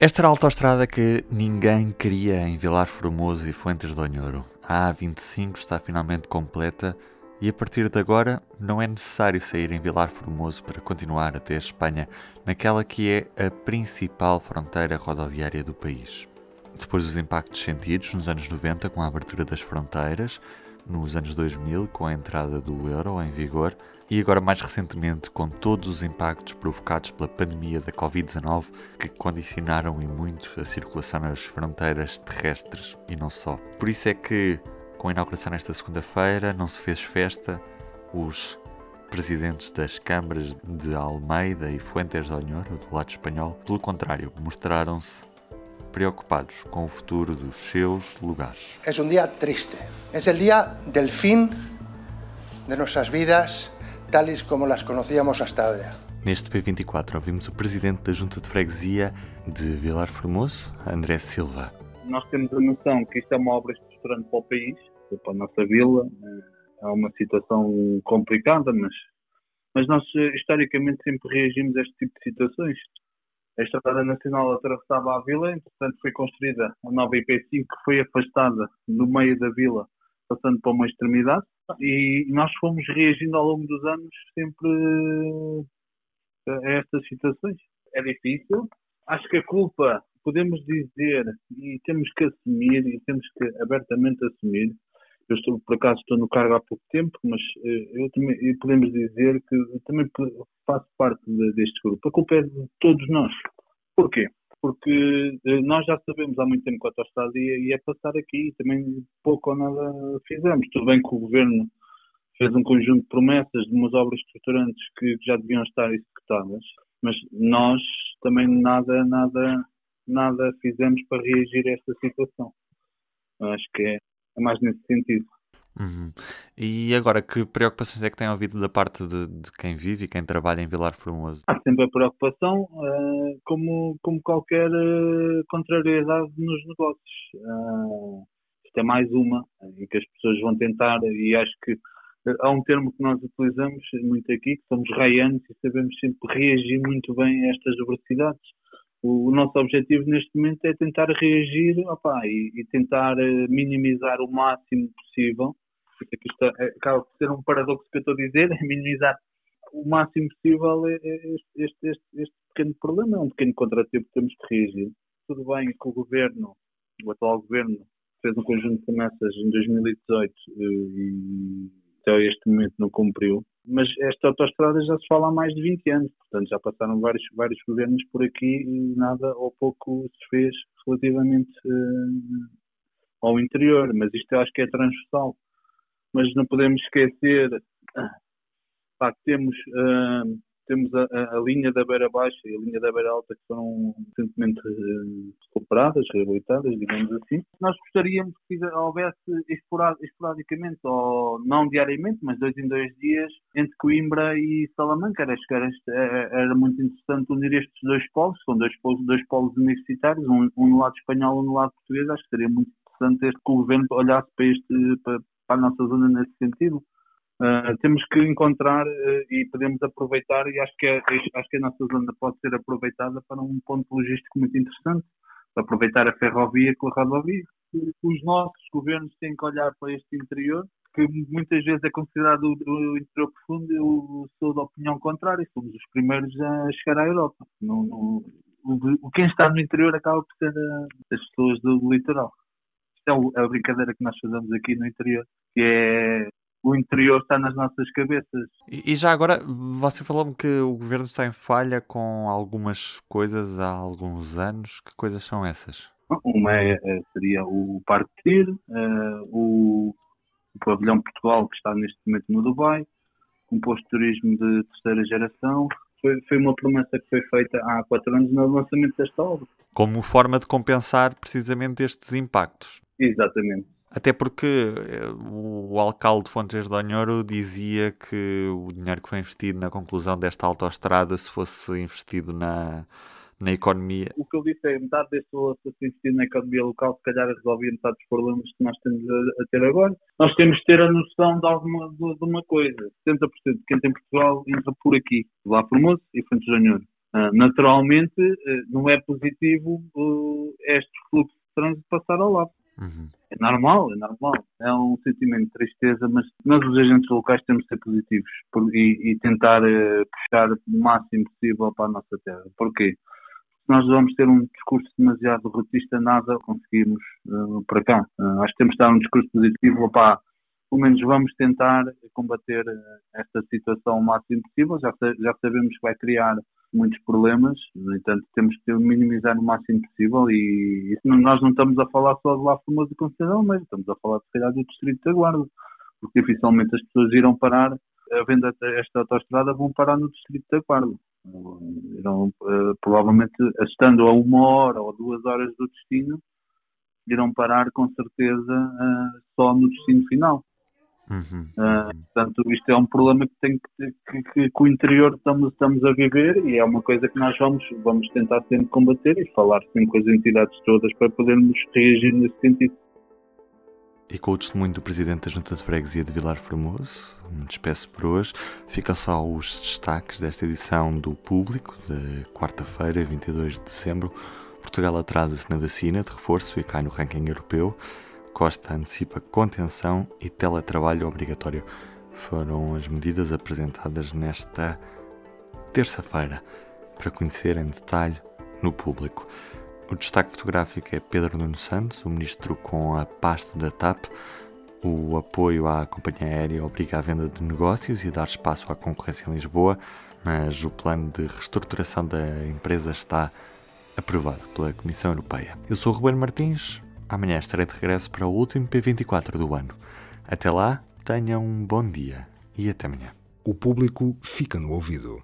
Esta era a autoestrada que ninguém queria em Vilar Formoso e Fuentes de Onhoro. A A25 está finalmente completa e a partir de agora não é necessário sair em Vilar Formoso para continuar até a Espanha, naquela que é a principal fronteira rodoviária do país. Depois dos impactos sentidos nos anos 90 com a abertura das fronteiras, nos anos 2000 com a entrada do euro em vigor e agora mais recentemente com todos os impactos provocados pela pandemia da Covid-19 que condicionaram e muito a circulação nas fronteiras terrestres e não só. Por isso é que, com a inauguração nesta segunda-feira, não se fez festa, os presidentes das câmaras de Almeida e Fuentes de Onhoro, do lado espanhol, pelo contrário, mostraram-se preocupados com o futuro dos seus lugares. É um dia triste. É o dia do fim de nossas vidas, tales como las conocíamos hasta agora. Neste P24 ouvimos o presidente da Junta de Freguesia de Vilar Formoso, André Silva. Nós temos a noção que isto é uma obra estruturante para o país, para a nossa vila. É uma situação complicada, mas, mas nós historicamente sempre reagimos a este tipo de situações. A Estrada Nacional atravessava a vila, entretanto foi construída a nova IP5 que foi afastada do meio da vila, passando para uma extremidade, e nós fomos reagindo ao longo dos anos sempre a estas situações. É difícil. Acho que a culpa, podemos dizer, e temos que assumir, e temos que abertamente assumir, eu estou, por acaso estou no cargo há pouco tempo, mas eh, eu também, podemos dizer que também faço parte de, deste grupo. A culpa é de todos nós. Porquê? Porque eh, nós já sabemos há muito tempo que a autostrada ia, ia passar aqui e também pouco ou nada fizemos. Tudo bem que o governo fez um conjunto de promessas de umas obras estruturantes que já deviam estar executadas, mas nós também nada, nada, nada fizemos para reagir a esta situação. Acho que é é mais nesse sentido. Uhum. E agora, que preocupações é que tem ouvido da parte de, de, quem vive e quem trabalha em Vilar Formoso? Há sempre a preocupação, uh, como, como qualquer uh, contrariedade nos negócios. Uh, isto é mais uma, em que as pessoas vão tentar, e acho que há um termo que nós utilizamos muito aqui, que somos raianos e sabemos sempre reagir muito bem a estas adversidades o, nosso objetivo neste momento é tentar reagir opa, e, e, tentar minimizar o máximo possível. Isto é, acaba por ser um paradoxo que eu estou a dizer, é minimizar o máximo possível este, este, este, este pequeno problema, é um pequeno contratempo que temos que reagir. Tudo bem que o governo, o atual governo, fez um conjunto de promessas em 2018 eh, e até este momento não cumpriu. Mas esta autoestrada já se fala há mais de 20 anos, portanto já passaram vários, vários governos por aqui e nada ou pouco se fez relativamente uh, ao interior. Mas isto eu acho que é transversal. Mas não podemos esquecer pá, que temos uh, temos a, a, linha da beira baixa e a linha da beira alta que foram recentemente uh, recuperadas, reabilitadas, digamos assim. Nós gostaríamos que houvesse esporadicamente, ou não diariamente, mas dois em dois dias, entre Coimbra e Salamanca. Que era, era muito interessante unir estes dois polos, são dois polos, dois polos universitários, um, um no lado espanhol e um no lado português. Acho que seria muito interessante este que o governo olhasse para, este, para, para a nossa zona nesse sentido. Uh, temos que encontrar uh, e podemos aproveitar e acho que, é, acho que a nossa zona pode ser aproveitada para um ponto logístico muito interessante, para aproveitar a ferrovia com a rodovia. Os nossos governos têm que olhar para este interior, que muitas vezes é considerado o, interior profundo, eu sou da opinião contrária, somos os primeiros a chegar à Europa. O, quem está no interior acaba por ser a, as pessoas do, do Isto é a brincadeira que nós fazemos aqui no interior, que é o interior está nas nossas cabeças. E, já agora, você falou-me que o governo está em falha com algumas coisas há alguns anos. Que coisas são essas? Uma é, é seria o Parque Tir, uh, o, o Pavilhão Portugal, que está neste momento no Dubai, um posto de turismo de terceira geração. Foi, foi uma promessa que foi feita há quatro anos no lançamento desta obra. Como forma de compensar precisamente estes impactos. Exatamente. Até porque eh, o alcalde de Fontes de Onhoro dizia que o dinheiro que foi investido na conclusão desta autoestrada, se fosse investido na, na economia. O que ele disse é metade desse valor se fosse investido na economia local, se calhar resolvia metade dos problemas que nós temos a, a, ter agora. Nós temos de ter a noção de, alguma, de, de uma coisa: 70% de quem tem Portugal entra por aqui, lá Formoso e Fontes de Onhoro. Uh, naturalmente, uh, não é positivo uh, este fluxo de trânsito passar ao lado. Uhum. É normal, é normal. É um sentimento de tristeza, mas nós, os agentes locais, temos de ser positivos e, e, tentar puxar o máximo possível para a nossa terra. Porquê? Se nós vamos ter um discurso demasiado rotista, nada conseguimos para cá. acho que temos de dar um discurso positivo. Opá, pelo menos vamos tentar combater esta situação o máximo possível. Já, já sabemos que vai criar muitos problemas, no entanto temos que minimizar o máximo possível e, nós não estamos a falar só de lá Formoso e Conceição, mas estamos a falar de calhar do Distrito da Guarda, porque dificilmente as pessoas irão parar, a venda esta autostrada vão parar no Distrito da Guarda. Irão, uh, provavelmente estando a uma hora ou duas horas do destino, irão parar com certeza uh, só no destino final. Uhum. Uh, portanto, isto é um problema que, tem que, que, que, que, o interior estamos, estamos a viver e é uma coisa que nós vamos, vamos tentar sempre combater e falar sempre com as entidades todas para podermos reagir nesse sentido. E com o testemunho do Presidente da Junta de Freguesia de Vilar Formoso, me despeço por hoje. Ficam só os destaques desta edição do Público, de quarta-feira, 22 de dezembro. Portugal atrasa-se na vacina de reforço e cai no ranking europeu. Costa antecipa contenção e teletrabalho obrigatório. Foram as medidas apresentadas nesta terça-feira para conhecer em detalhe no público. O destaque fotográfico é Pedro Nuno Santos, o ministro com a pasta da TAP. O apoio à companhia aérea obriga à venda de negócios e dar espaço à concorrência em Lisboa, mas o plano de reestruturação da empresa está aprovado pela Comissão Europeia. Eu sou o Ruben Martins, Amanhã estarei de regresso para o último P24 do ano. Até lá, tenham um bom dia e até amanhã. O público fica no ouvido.